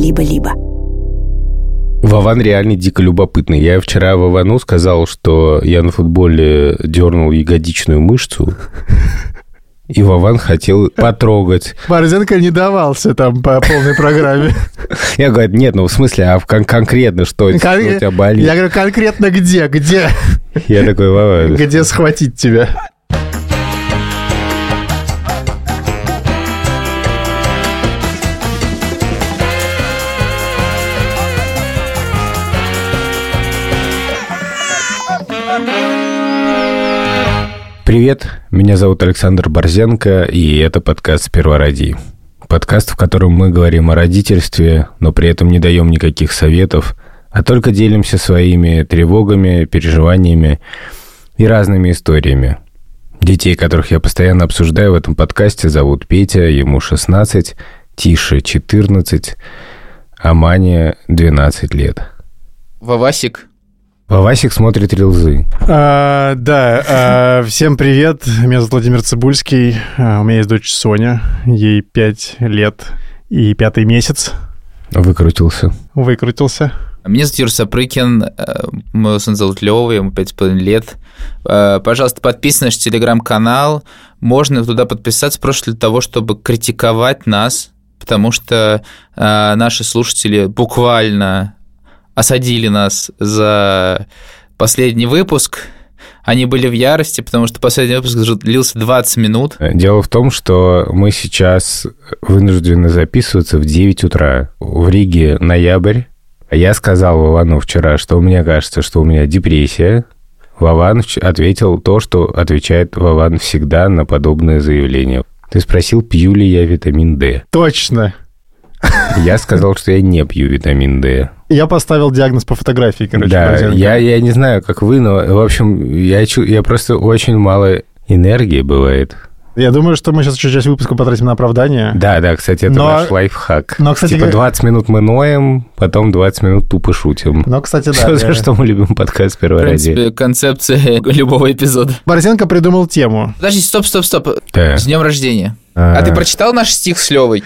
либо-либо. Вован реально дико любопытный. Я вчера Вовану сказал, что я на футболе дернул ягодичную мышцу. И Вован хотел потрогать. Борзенко не давался там по полной программе. Я говорю, нет, ну в смысле, а кон- конкретно что, что у тебя болит? Я говорю, конкретно где? Где? Я такой, Вова, Где схватить тебя? Привет, меня зовут Александр Борзенко, и это подкаст «Сперва роди». Подкаст, в котором мы говорим о родительстве, но при этом не даем никаких советов, а только делимся своими тревогами, переживаниями и разными историями. Детей, которых я постоянно обсуждаю в этом подкасте, зовут Петя, ему 16, Тише 14, а Мане 12 лет. Вавасик. Вовасик смотрит рилзы. А, да, а, всем привет. Меня зовут Владимир Цибульский. А, у меня есть дочь Соня. Ей 5 лет и пятый месяц. Выкрутился. Выкрутился. Меня зовут Юр Сапрыкин, э, моего сына зовут Лёва, ему 5,5 лет. Пожалуйста, подписывайтесь на наш телеграм-канал. Можно туда подписаться просто для того, чтобы критиковать нас, потому что наши слушатели буквально осадили нас за последний выпуск. Они были в ярости, потому что последний выпуск длился 20 минут. Дело в том, что мы сейчас вынуждены записываться в 9 утра. В Риге ноябрь. Я сказал Вовану вчера, что мне кажется, что у меня депрессия. Вован ответил то, что отвечает Вован всегда на подобные заявления. Ты спросил, пью ли я витамин D. Точно. Я сказал, что я не пью витамин D. Я поставил диагноз по фотографии, короче. да, я, я не знаю, как вы, но, в общем, я, я просто очень мало энергии бывает. Я думаю, что мы сейчас еще часть выпуска потратим на оправдание. Да, да, кстати, это Но- наш лайфхак. но, кстати, типа как- 20 минут мы ноем, потом 20 минут тупо шутим. Но, кстати, да. Что, за я- что мы любим подкаст В «Первая ради». принципе, концепция любого эпизода. Борзенко придумал тему. Подожди, стоп, стоп, стоп. Да. С днем рождения. А. А ты прочитал наш стих с Левой?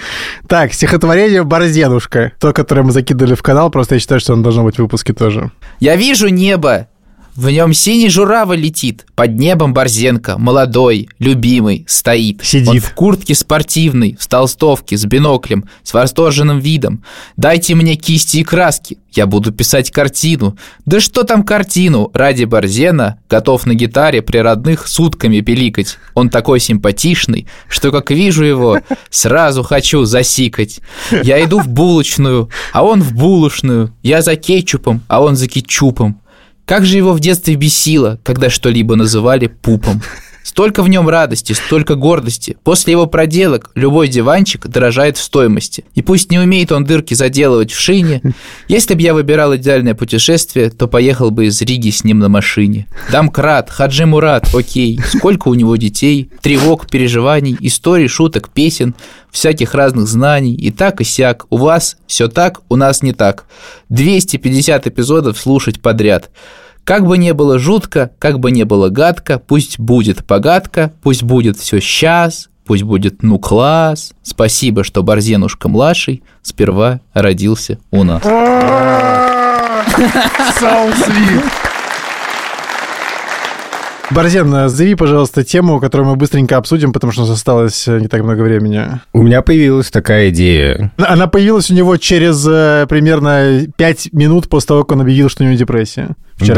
Так, стихотворение «Борзенушка». То, которое мы закидывали в канал, просто я считаю, что оно должно быть в выпуске тоже. Я вижу небо, в нем синий журавль летит, под небом Борзенко, молодой, любимый, стоит. Сидит. Он в куртке спортивной, в толстовке, с биноклем, с восторженным видом. Дайте мне кисти и краски, я буду писать картину. Да что там картину, ради Борзена готов на гитаре при родных сутками пиликать. Он такой симпатичный, что как вижу его, сразу хочу засикать. Я иду в булочную, а он в булочную. Я за кетчупом, а он за кетчупом. Как же его в детстве бесило, когда что-либо называли пупом. Столько в нем радости, столько гордости. После его проделок любой диванчик дорожает в стоимости. И пусть не умеет он дырки заделывать в шине, если бы я выбирал идеальное путешествие, то поехал бы из Риги с ним на машине. Дамкрат, Хаджи Мурат, окей. Сколько у него детей, тревог, переживаний, историй, шуток, песен, всяких разных знаний, и так и сяк. У вас все так, у нас не так. 250 эпизодов слушать подряд. Как бы не было жутко, как бы не было гадко, пусть будет погадка, пусть будет все сейчас, пусть будет ну класс. Спасибо, что Борзенушка младший сперва родился у нас. Борзен, назови, пожалуйста, тему, которую мы быстренько обсудим, потому что у нас осталось э, не так много времени. У меня появилась такая идея. Она появилась у него через э, примерно 5 минут после того, как он объявил, что у него депрессия. Вчера.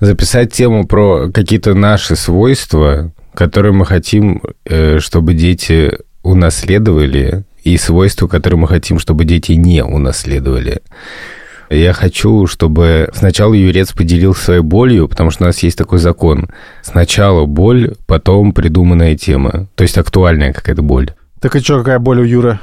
Да, записать тему про какие-то наши свойства, которые мы хотим, э, чтобы дети унаследовали, и свойства, которые мы хотим, чтобы дети не унаследовали. Я хочу, чтобы сначала Юрец поделился своей болью, потому что у нас есть такой закон. Сначала боль, потом придуманная тема. То есть актуальная какая-то боль. Так и что, какая боль у Юры?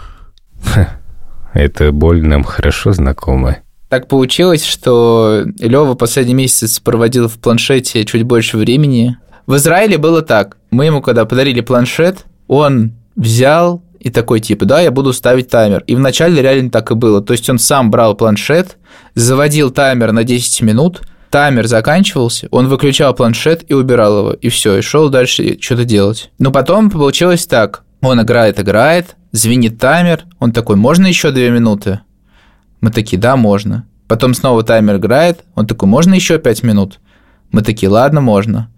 Эта боль нам хорошо знакома. Так получилось, что Лева последний месяц проводил в планшете чуть больше времени. В Израиле было так. Мы ему, когда подарили планшет, он взял и такой тип, да, я буду ставить таймер. И вначале реально так и было. То есть он сам брал планшет, заводил таймер на 10 минут, таймер заканчивался, он выключал планшет и убирал его, и все, и шел дальше что-то делать. Но потом получилось так, он играет, играет, звенит таймер, он такой, можно еще 2 минуты? Мы такие, да, можно. Потом снова таймер играет, он такой, можно еще 5 минут? Мы такие, ладно, можно.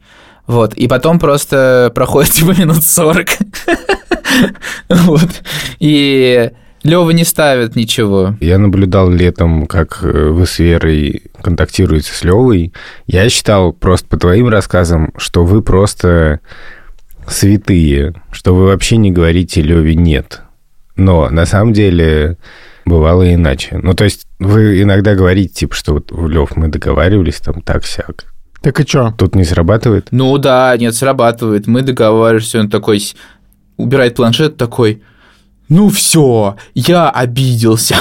Вот, и потом просто проходит типа минут 40. Вот. И Лева не ставит ничего. Я наблюдал летом, как э, вы с Верой контактируете с Левой. Я считал просто по твоим рассказам, что вы просто святые, что вы вообще не говорите Леве «нет». Но на самом деле бывало иначе. Ну, то есть вы иногда говорите, типа, что вот, Лев, мы договаривались там так-сяк. Так и что? Тут не срабатывает? Ну да, нет, срабатывает. Мы договариваемся, он такой убирает планшет, такой, ну все, я обиделся.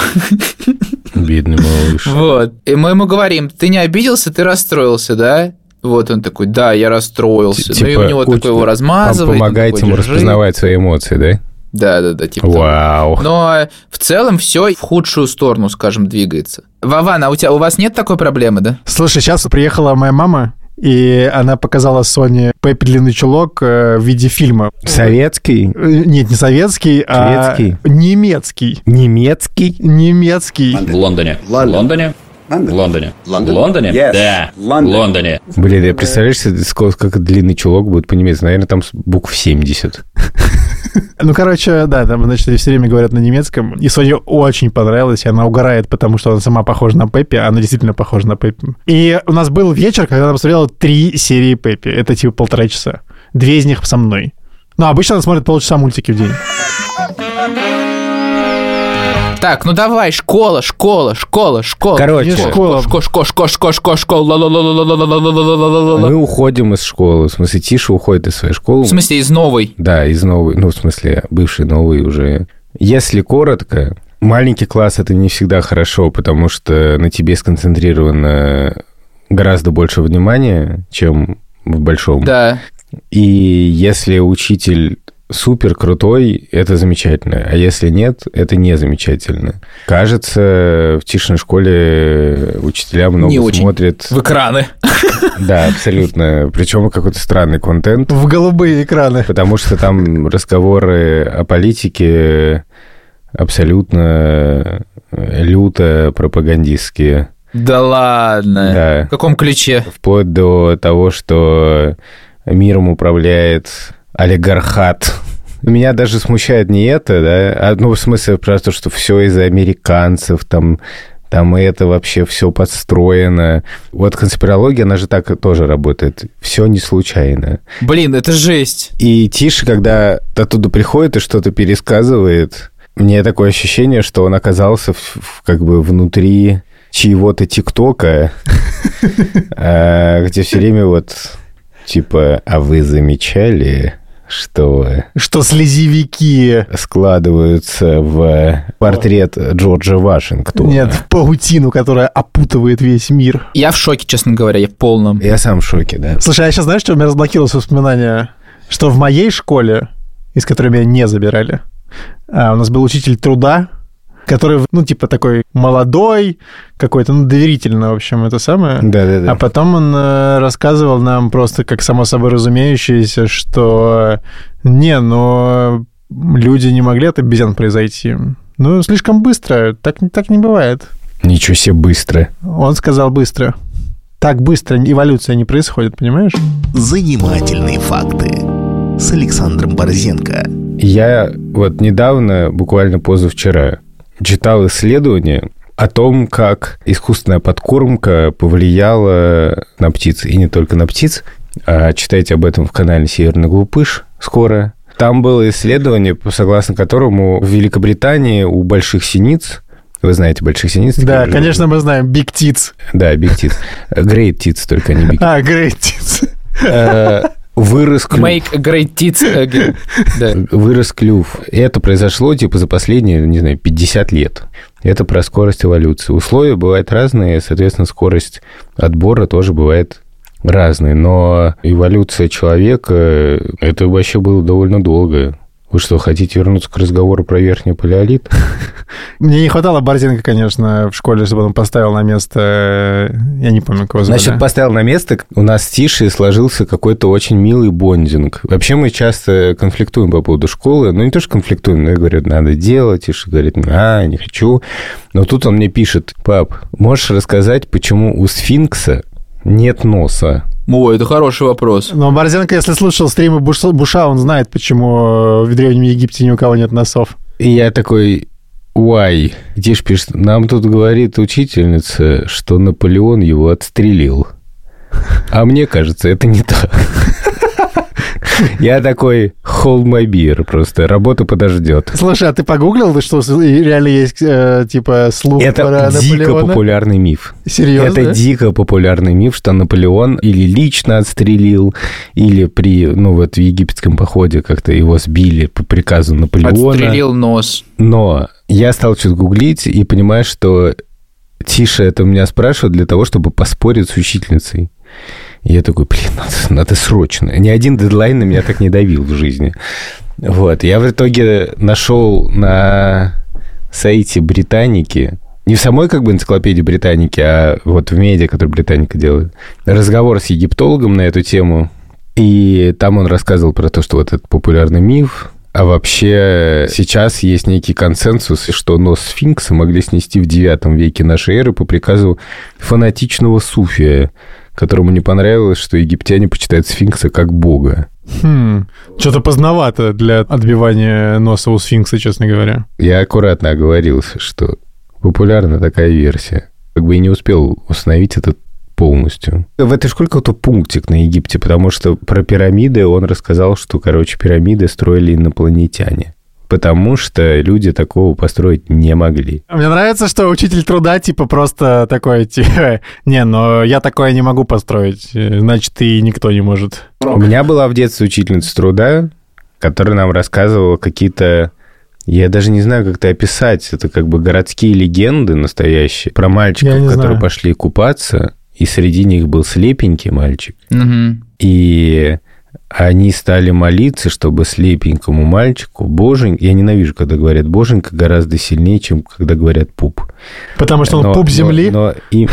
Бедный малыш. Вот. И мы ему говорим, ты не обиделся, ты расстроился, да? Вот он такой, да, я расстроился. Типа, ну и типа у него такое его размазывает. Помогает ему распознавать свои эмоции, да? Да, да, да, типа. Вау. Того. Но э, в целом все в худшую сторону, скажем, двигается. Вован, а у тебя у вас нет такой проблемы, да? Слушай, сейчас приехала моя мама, и она показала Соне Пеппи длинный чулок э, в виде фильма. Советский? Э, нет, не советский, а Шведский? а немецкий. Немецкий? Немецкий. В Лондоне. В Лондоне. Лондоне. Лондоне. Лондон? Лондоне? Yes. Да. Лондон. Лондоне. Блин, я представляешь, как длинный чулок будет по-немецки. Наверное, там букв 70. Ну, короче, да, там, значит, все время говорят на немецком. И Соне очень понравилась, и она угорает, потому что она сама похожа на Пеппи, а она действительно похожа на Пеппи. И у нас был вечер, когда она посмотрела три серии Пеппи. Это типа полтора часа. Две из них со мной. Но обычно она смотрит полчаса мультики в день. Так, ну давай, школа, школа, школа, школа. Короче. Школа, школа, школа, школа, школа, школа, школа. Мы уходим из школы. В смысле, Тиша уходит из своей школы. В смысле, из новой? Да, из новой. Ну, в смысле, бывший новый уже. Если коротко, маленький класс это не всегда хорошо, потому что на тебе сконцентрировано гораздо больше внимания, чем в большом. Да. И если учитель супер крутой, это замечательно. А если нет, это не замечательно. Кажется, в Тишиной школе учителя много не очень. смотрят... В экраны. Да, абсолютно. Причем какой-то странный контент. В голубые экраны. Потому что там разговоры о политике абсолютно люто пропагандистские. Да ладно? Да. В каком ключе? Вплоть до того, что миром управляет олигархат. Меня даже смущает не это, да, а, ну, в смысле, просто, что все из-за американцев, там, там это вообще все подстроено. Вот конспирология, она же так тоже работает. Все не случайно. Блин, это жесть. И Тише, когда оттуда приходит и что-то пересказывает, мне такое ощущение, что он оказался в, в, как бы внутри чьего-то ТикТока, а, где все время вот типа, а вы замечали, что... Что слезевики... Складываются в портрет Джорджа Вашингтона. Нет, в паутину, которая опутывает весь мир. Я в шоке, честно говоря, я в полном. Я сам в шоке, да. Слушай, а сейчас знаешь, что у меня разблокировалось воспоминание? Что в моей школе, из которой меня не забирали, а, у нас был учитель труда, который, ну, типа такой молодой, какой-то, ну, доверительно, в общем, это самое. Да-да-да. А потом он э, рассказывал нам просто как само собой разумеющееся, что не, но люди не могли от обезьян произойти. Ну, слишком быстро, так, так не бывает. Ничего себе быстро. Он сказал быстро. Так быстро эволюция не происходит, понимаешь? Занимательные факты с Александром Борзенко. Я вот недавно, буквально позавчера, читал исследование о том, как искусственная подкормка повлияла на птиц. И не только на птиц. А читайте об этом в канале «Северный глупыш» скоро. Там было исследование, согласно которому в Великобритании у больших синиц вы знаете больших синиц? Да, конечно, мы знаем. Big Tits. Да, Big Tits. Great Tits, только не Big А, Great Tits. Э, вырос клюв. Make great tits again. Да. Вырос клюв. Это произошло, типа, за последние, не знаю, 50 лет. Это про скорость эволюции. Условия бывают разные, соответственно, скорость отбора тоже бывает разной. Но эволюция человека, это вообще было довольно долго. Вы что, хотите вернуться к разговору про верхний палеолит? Мне не хватало Борзенко, конечно, в школе, чтобы он поставил на место... Я не помню, кого звали. Значит, поставил на место. У нас с Тишей сложился какой-то очень милый бондинг. Вообще мы часто конфликтуем по поводу школы. Ну, не то, что конфликтуем, но я говорю, надо делать. Тиша говорит, а, не хочу. Но тут он мне пишет, пап, можешь рассказать, почему у сфинкса нет носа? О, это хороший вопрос. Но Борзенко, если слушал стримы Буша, он знает, почему в Древнем Египте ни у кого нет носов. И я такой, Уай. Тиш пишет, нам тут говорит учительница, что Наполеон его отстрелил. А мне кажется, это не так. Я такой, hold my beer, просто работа подождет. Слушай, а ты погуглил, что реально есть, э, типа, слух Это про дико Наполеона? популярный миф. Серьезно? Это дико популярный миф, что Наполеон или лично отстрелил, или при, ну вот в египетском походе как-то его сбили по приказу Наполеона. Отстрелил нос. Но я стал что-то гуглить и понимаю, что Тиша это меня спрашивает для того, чтобы поспорить с учительницей. Я такой, блин, надо, надо срочно. Ни один дедлайн на меня так не давил в жизни. Вот. Я в итоге нашел на сайте Британики, не в самой как бы энциклопедии Британики, а вот в медиа, который Британика делает, разговор с египтологом на эту тему. И там он рассказывал про то, что вот этот популярный миф, а вообще сейчас есть некий консенсус, что нос сфинкса могли снести в IX веке нашей эры по приказу фанатичного суфия, которому не понравилось, что египтяне почитают сфинкса как бога. Хм, что-то поздновато для отбивания носа у сфинкса, честно говоря. Я аккуратно оговорился, что популярна такая версия. Как бы и не успел установить это полностью. В этой школе какой-то пунктик на Египте, потому что про пирамиды он рассказал, что, короче, пирамиды строили инопланетяне. Потому что люди такого построить не могли. Мне нравится, что учитель труда, типа, просто такой, типа, не, но я такое не могу построить, значит, и никто не может. У меня была в детстве учительница труда, которая нам рассказывала какие-то я даже не знаю, как это описать. Это как бы городские легенды настоящие про мальчиков, которые знаю. пошли купаться, и среди них был слепенький мальчик. Мгм. И они стали молиться, чтобы слепенькому мальчику боженька... Я ненавижу, когда говорят боженька гораздо сильнее, чем когда говорят пуп. Потому что он Но- пуп но- земли. Но, им...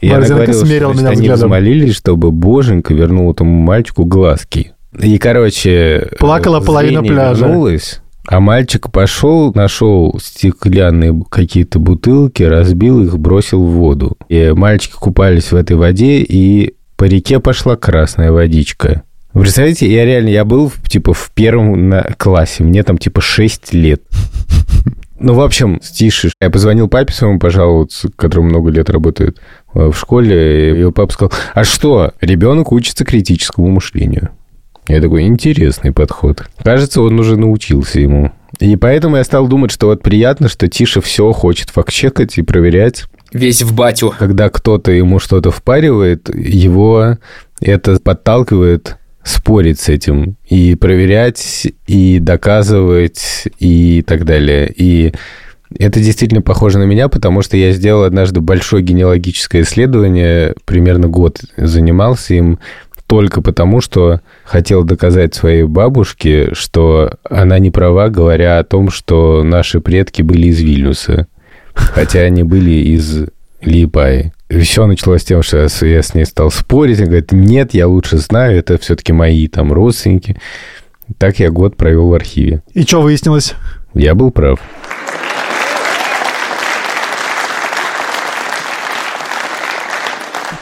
И она Борзенко смерил меня они взглядом. взмолились, чтобы боженька вернул этому мальчику глазки. И, короче... Плакала половина пляжа. вернулось, а мальчик пошел, нашел стеклянные какие-то бутылки, разбил их, бросил в воду. И мальчики купались в этой воде, и по реке пошла красная водичка. Вы представляете, я реально, я был, типа, в первом на- классе, мне там, типа, 6 лет. Ну, в общем, стиши. Я позвонил папе своему пожаловаться, который много лет работает э, в школе, и его папа сказал, а что, ребенок учится критическому мышлению. Я такой, интересный подход. Кажется, он уже научился ему. И поэтому я стал думать, что вот приятно, что Тиша все хочет факт-чекать и проверять. Весь в батю. Когда кто-то ему что-то впаривает, его это подталкивает спорить с этим и проверять, и доказывать, и так далее. И это действительно похоже на меня, потому что я сделал однажды большое генеалогическое исследование, примерно год занимался им, только потому, что хотел доказать своей бабушке, что она не права, говоря о том, что наши предки были из Вильнюса, хотя они были из Лиепаи. И все началось с тем, что я с- я с ней стал спорить. Она говорит, нет, я лучше знаю, это все-таки мои там родственники. Так я год провел в архиве. И что выяснилось? Я был прав.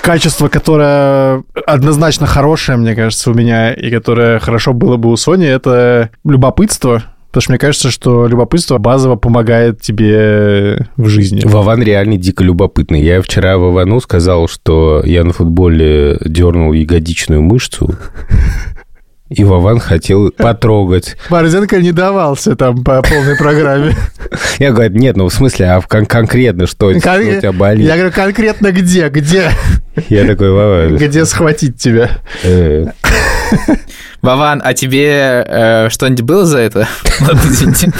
Качество, которое однозначно хорошее, мне кажется, у меня, и которое хорошо было бы у Сони, это любопытство. Потому что мне кажется, что любопытство базово помогает тебе в жизни. Вован реально дико любопытный. Я вчера Вовану сказал, что я на футболе дернул ягодичную мышцу, и Вован хотел потрогать. Борзенко не давался там по полной программе. Я говорю, нет, ну в смысле, а кон- конкретно что, что Кон- у тебя болит? Я говорю, конкретно где? Где? Я такой, Вова, Где схватить тебя? э, Вован, а тебе э, что-нибудь было за это? Извините.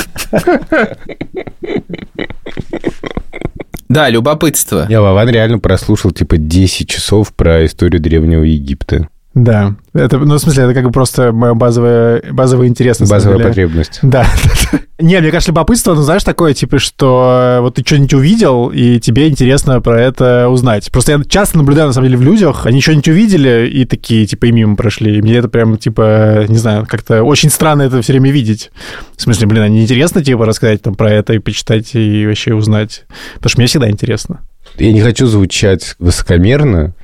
Да, любопытство. Я Вован реально прослушал типа 10 часов про историю Древнего Египта. Да. Это, ну, в смысле, это как бы просто моя базовая, базовая интерес. Базовая потребность. Да. Не, мне кажется, любопытство, ну, знаешь, такое, типа, что вот ты что-нибудь увидел, и тебе интересно про это узнать. Просто я часто наблюдаю, на самом деле, в людях, они что-нибудь увидели, и такие, типа, и мимо прошли. И мне это прям, типа, не знаю, как-то очень странно это все время видеть. В смысле, блин, они интересно, типа, рассказать там про это и почитать, и вообще узнать. Потому что мне всегда интересно. Я не хочу звучать высокомерно,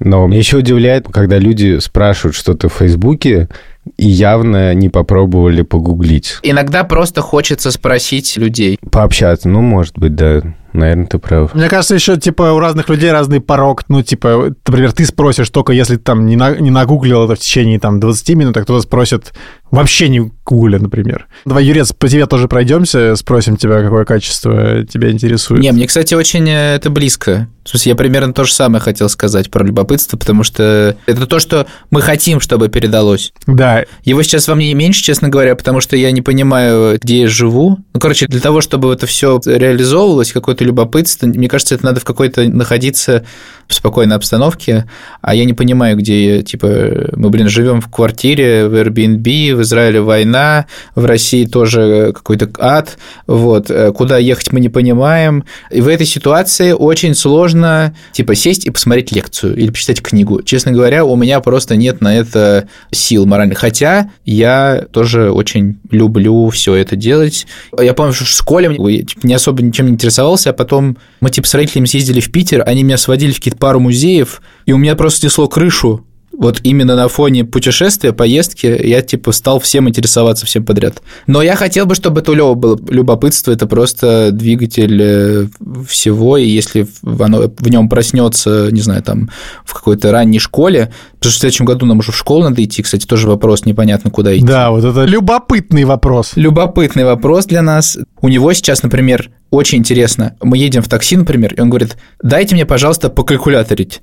но меня еще удивляет, когда люди спрашивают что-то в Фейсбуке, и явно не попробовали погуглить. Иногда просто хочется спросить людей. Пообщаться, ну, может быть, да. Наверное, ты прав. Мне кажется, еще, типа, у разных людей разный порог. Ну, типа, например, ты спросишь только, если ты там не, на, не нагуглил это в течение, там, 20 минут, а кто-то спросит вообще не гугля, например. Давай, Юрец, по тебе тоже пройдемся, спросим тебя, какое качество тебя интересует. Не, мне, кстати, очень э, это близко. В смысле, я примерно то же самое хотел сказать про любопытство, потому что это то, что мы хотим, чтобы передалось. Да. Его сейчас во мне меньше, честно говоря, потому что я не понимаю, где я живу. Ну, короче, для того, чтобы это все реализовывалось, какое-то любопытство, мне кажется, это надо в какой-то находиться в спокойной обстановке, а я не понимаю, где я, типа, мы, блин, живем в квартире, в Airbnb, в Израиле война, в России тоже какой-то ад, вот, э, куда ехать мы не понимаем, и в этой ситуации очень сложно, типа, сесть и посмотреть лекцию или почитать книгу. Честно говоря, у меня просто нет на это сил моральных, хотя я тоже очень люблю все это делать. Я помню, что в школе я типа, не особо ничем не интересовался, а потом мы, типа, с родителями съездили в Питер, они меня сводили в какие-то пару музеев, и у меня просто снесло крышу вот именно на фоне путешествия, поездки, я типа стал всем интересоваться всем подряд. Но я хотел бы, чтобы это у Лёва было любопытство, это просто двигатель э, всего, и если оно, в нем проснется, не знаю, там в какой-то ранней школе, потому что в следующем году нам уже в школу надо идти, кстати, тоже вопрос непонятно куда идти. Да, вот это любопытный вопрос. Любопытный вопрос для нас. У него сейчас, например, очень интересно. Мы едем в такси, например, и он говорит, дайте мне, пожалуйста, покалькуляторить.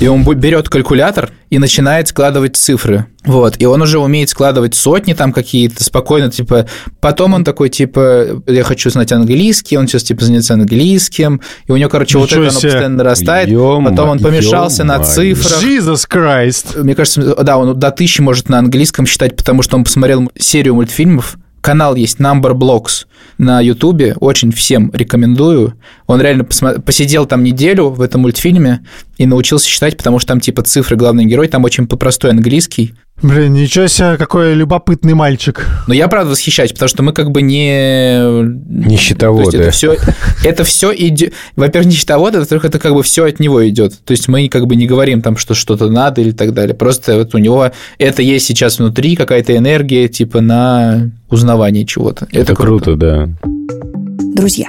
И он берет калькулятор и начинает складывать цифры. Вот, и он уже умеет складывать сотни там какие-то спокойно, типа, потом он такой, типа, я хочу знать английский, он сейчас, типа, занятся английским, и у него, короче, Ничего вот это оно постоянно нарастает, потом он помешался на цифрах. Jesus Christ! Мне кажется, да, он до тысячи может на английском считать, потому что он посмотрел серию мультфильмов, канал есть Number Blocks на Ютубе, очень всем рекомендую. Он реально посмотри, посидел там неделю в этом мультфильме и научился считать, потому что там типа цифры главный герой, там очень простой английский. Блин, ничего себе, какой любопытный мальчик. Но я правда восхищаюсь, потому что мы как бы не... Не счетоводы. это все, это все идет... Во-первых, не счетоводы, во-вторых, это как бы все от него идет. То есть мы как бы не говорим там, что что-то надо или так далее. Просто вот у него это есть сейчас внутри, какая-то энергия типа на узнавание чего-то. Это, это круто. круто, да. Друзья,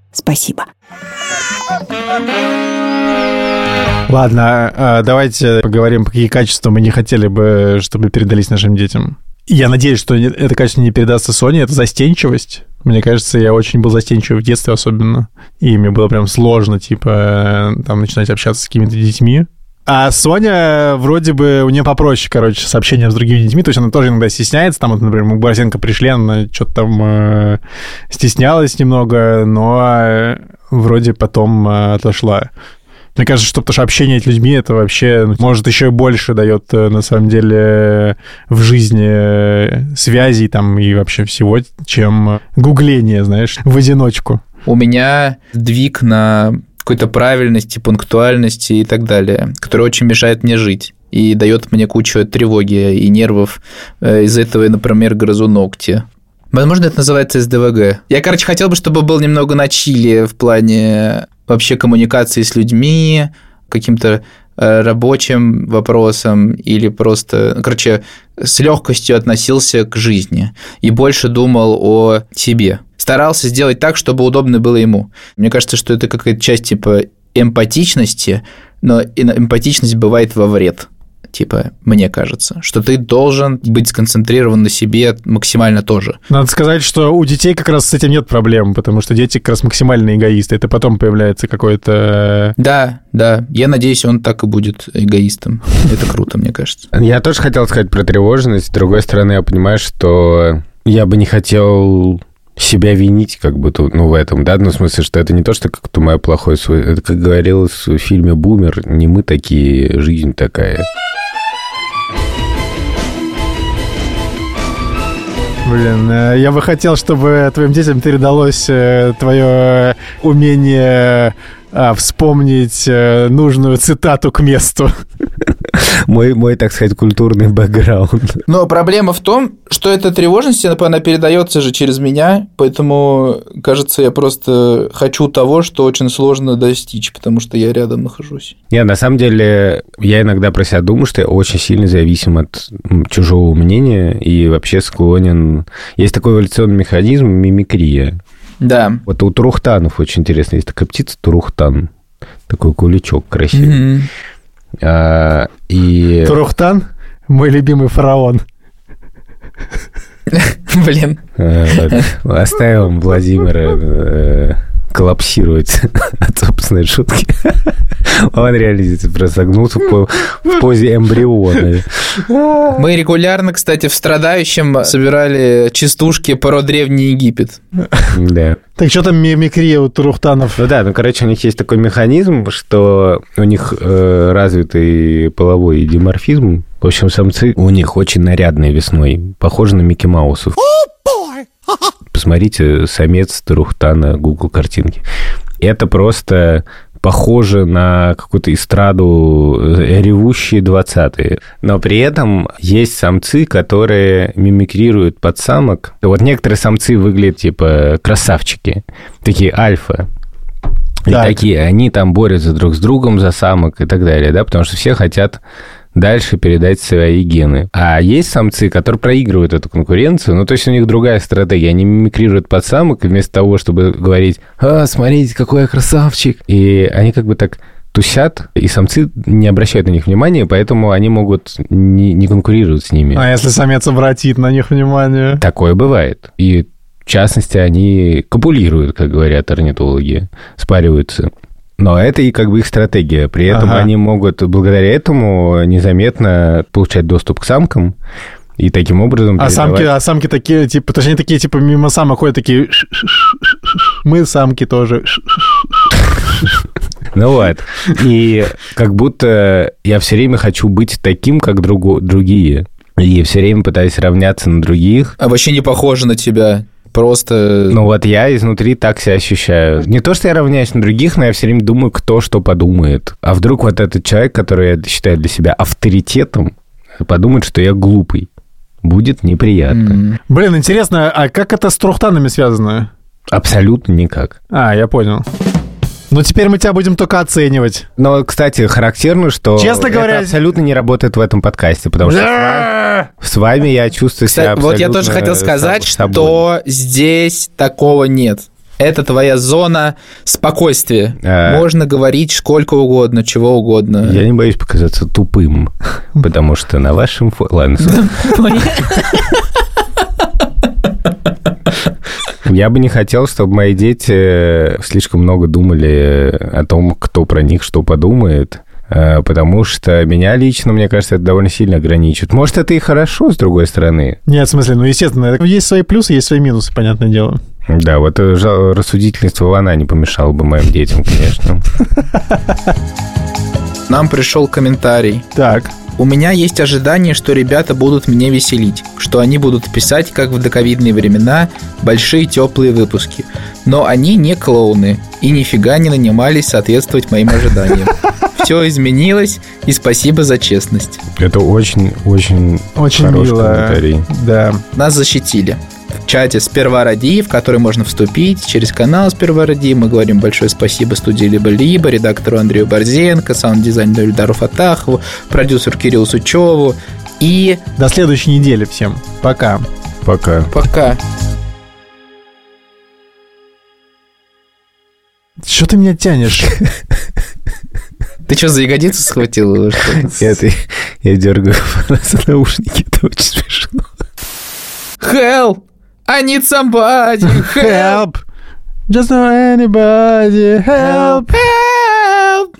Спасибо. Ладно, а, давайте поговорим, какие качества мы не хотели бы, чтобы передались нашим детям. Я надеюсь, что это качество не передастся Соне, это застенчивость. Мне кажется, я очень был застенчив в детстве особенно. И мне было прям сложно, типа, там, начинать общаться с какими-то детьми. А Соня, вроде бы, у нее попроще, короче, с общением с другими детьми. То есть она тоже иногда стесняется. Там, вот, например, Борзенко пришли, она что-то там э, стеснялась немного, но э, вроде потом э, отошла. Мне кажется, что потому что общение с людьми это вообще ну, может еще и больше дает э, на самом деле в жизни э, связей там и вообще всего, чем гугление, знаешь, в одиночку. У меня двиг на какой-то правильности, пунктуальности и так далее, который очень мешает мне жить и дает мне кучу тревоги и нервов. Э, из этого, например, грызу ногти. Возможно, это называется СДВГ. Я, короче, хотел бы, чтобы был немного на чили в плане вообще коммуникации с людьми, каким-то э, рабочим вопросам или просто, короче, с легкостью относился к жизни и больше думал о себе старался сделать так, чтобы удобно было ему. Мне кажется, что это какая-то часть типа эмпатичности, но эмпатичность бывает во вред. типа, мне кажется, что ты должен быть сконцентрирован на себе максимально тоже. Надо сказать, что у детей как раз с этим нет проблем, потому что дети как раз максимально эгоисты. Это потом появляется какой-то... Да, да. Я надеюсь, он так и будет эгоистом. Это круто, мне кажется. Я тоже хотел сказать про тревожность. С другой стороны, я понимаю, что я бы не хотел себя винить как бы тут, ну, в этом, да, ну, в смысле, что это не то, что как-то мое плохое, это, как говорилось в фильме «Бумер», не мы такие, жизнь такая. Блин, э, я бы хотел, чтобы твоим детям передалось э, твое умение а, вспомнить э, нужную цитату к месту. Мой, мой, так сказать, культурный бэкграунд. Но проблема в том, что эта тревожность, она передается же через меня, поэтому, кажется, я просто хочу того, что очень сложно достичь, потому что я рядом нахожусь. Не, на самом деле, я иногда про себя думаю, что я очень сильно зависим от чужого мнения и вообще склонен... Есть такой эволюционный механизм мимикрия. Да. Вот у турухтанов очень интересно. Есть такая птица турухтан. Такой куличок красивый. Mm-hmm. А, и... Турухтан? Мой любимый фараон. Блин. А, оставим Владимира коллапсировать от собственной шутки. Он реально просто согнулся в позе эмбриона. Мы регулярно, кстати, в страдающем собирали частушки про Древний Египет. Да. Так что там мимикрия у турухтанов? Ну да, ну, короче, у них есть такой механизм, что у них э, развитый половой диморфизм. В общем, самцы у них очень нарядные весной, похожи на Микки Маусов. Посмотрите самец Турухтана Google картинки. Это просто похоже на какую-то эстраду э, ревущие 20-е. Но при этом есть самцы, которые мимикрируют под самок. Вот некоторые самцы выглядят типа красавчики, такие альфа. И так. такие, они там борются друг с другом за самок и так далее, да, потому что все хотят дальше передать свои гены. А есть самцы, которые проигрывают эту конкуренцию, ну, то есть у них другая стратегия. Они мимикрируют под самок, и вместо того, чтобы говорить, а, смотрите, какой я красавчик, и они как бы так тусят, и самцы не обращают на них внимания, поэтому они могут не, не конкурировать с ними. А если самец обратит на них внимание? Такое бывает. И в частности, они копулируют, как говорят орнитологи, спариваются. Но это и как бы их стратегия. При этом ага. они могут благодаря этому незаметно получать доступ к самкам. И таким образом... А, передавать... самки, а самки такие, типа, точнее, такие, типа, мимо самок ходят, такие... Мы самки тоже. Ну вот. И как будто я все время хочу быть таким, как другу, другие. И все время пытаюсь равняться на других. А вообще не похоже на тебя. Просто... Ну вот я изнутри так себя ощущаю. Не то, что я равняюсь на других, но я все время думаю, кто что подумает. А вдруг вот этот человек, который я считаю для себя авторитетом, подумает, что я глупый. Будет неприятно. Mm. Блин, интересно, а как это с трухтанами связано? Абсолютно никак. А, я понял. Ну, теперь мы тебя будем только оценивать. Но, кстати, характерно, что Честно говоря, это абсолютно не работает в этом подкасте, потому что с вами я чувствую кстати, себя Вот я тоже хотел сказать, что здесь такого нет. Это твоя зона спокойствия. А... Можно говорить сколько угодно, чего угодно. Я не боюсь показаться тупым, потому что на вашем фоне... Ладно, Я бы не хотел, чтобы мои дети слишком много думали о том, кто про них что подумает э, потому что меня лично, мне кажется, это довольно сильно ограничивает. Может, это и хорошо, с другой стороны. Нет, в смысле, ну, естественно, есть свои плюсы, есть свои минусы, понятное дело. Да, вот рассудительность Вована не помешала бы моим детям, конечно. Нам пришел комментарий. Так. У меня есть ожидание, что ребята будут меня веселить, что они будут писать, как в доковидные времена, большие теплые выпуски. Но они не клоуны и нифига не нанимались соответствовать моим ожиданиям. Все изменилось, и спасибо за честность. Это очень-очень очень хороший мило. комментарий. Да. Нас защитили в чате «Сперва ради», в который можно вступить через канал «Сперва ради». Мы говорим большое спасибо студии «Либо-либо», редактору Андрею Борзенко, саунд-дизайнеру Эльдару Фатахову, продюсеру Кириллу Сучеву и... До следующей недели всем. Пока. Пока. Пока. Что ты меня тянешь? Ты что, за ягодицу схватил? Нет, Я дергаю за наушники, это очень смешно. Help! I need somebody help. Just know anybody help. Help.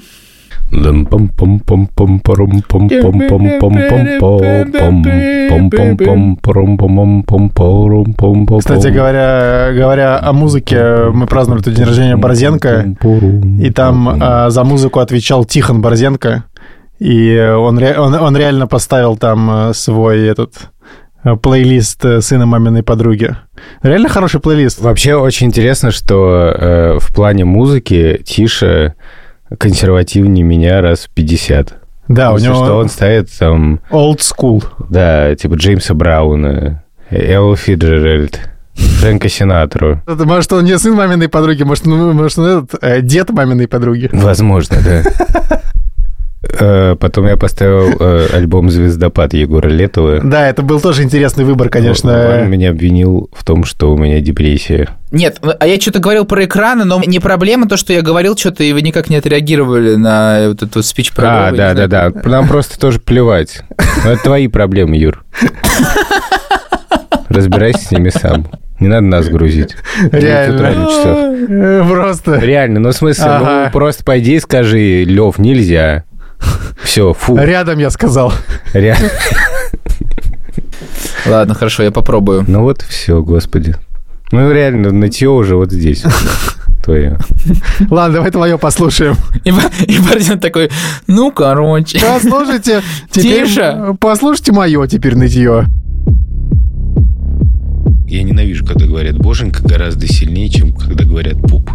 Кстати говоря, говоря о музыке, мы праздновали день рождения Борзенко, и там э, за музыку отвечал Тихон Борзенко, и он, он, он реально поставил там свой этот плейлист э, сына маминой подруги. Реально хороший плейлист. Вообще очень интересно, что э, в плане музыки Тиша консервативнее меня раз в 50. Да, у Если него что он ставит там, old school. да, типа Джеймса Брауна, Элла Фиджеральд, Фрэнка Синатру. Это, Может, он не сын маминой подруги, может, ну, может он этот, э, дед маминой подруги. Возможно, да. Э, Потом я поставил э, альбом «Звездопад» Егора Летова. Да, это был тоже интересный выбор, Он конечно. меня обвинил в том, что у меня депрессия. Нет, а я что-то говорил про экраны, но не проблема то, что я говорил что-то, и вы никак не отреагировали на вот эту спич про А, да, да, да. Нам просто тоже плевать. Но Это твои проблемы, Юр. Разбирайся с ними сам. Не надо нас грузить. Реально. Просто. Реально, ну в смысле, Ага. ну просто пойди и скажи, Лев, нельзя. Все, фу. Рядом я сказал. Реально. Ладно, хорошо, я попробую. Ну вот все, господи. Ну реально, нытье уже вот здесь. Твое. Ладно, давай твое послушаем. И, и Борзен такой, ну, короче. Послушайте. Теперь Тише. послушайте мое теперь нытье. Я ненавижу, когда говорят боженька гораздо сильнее, чем когда говорят. Пуп.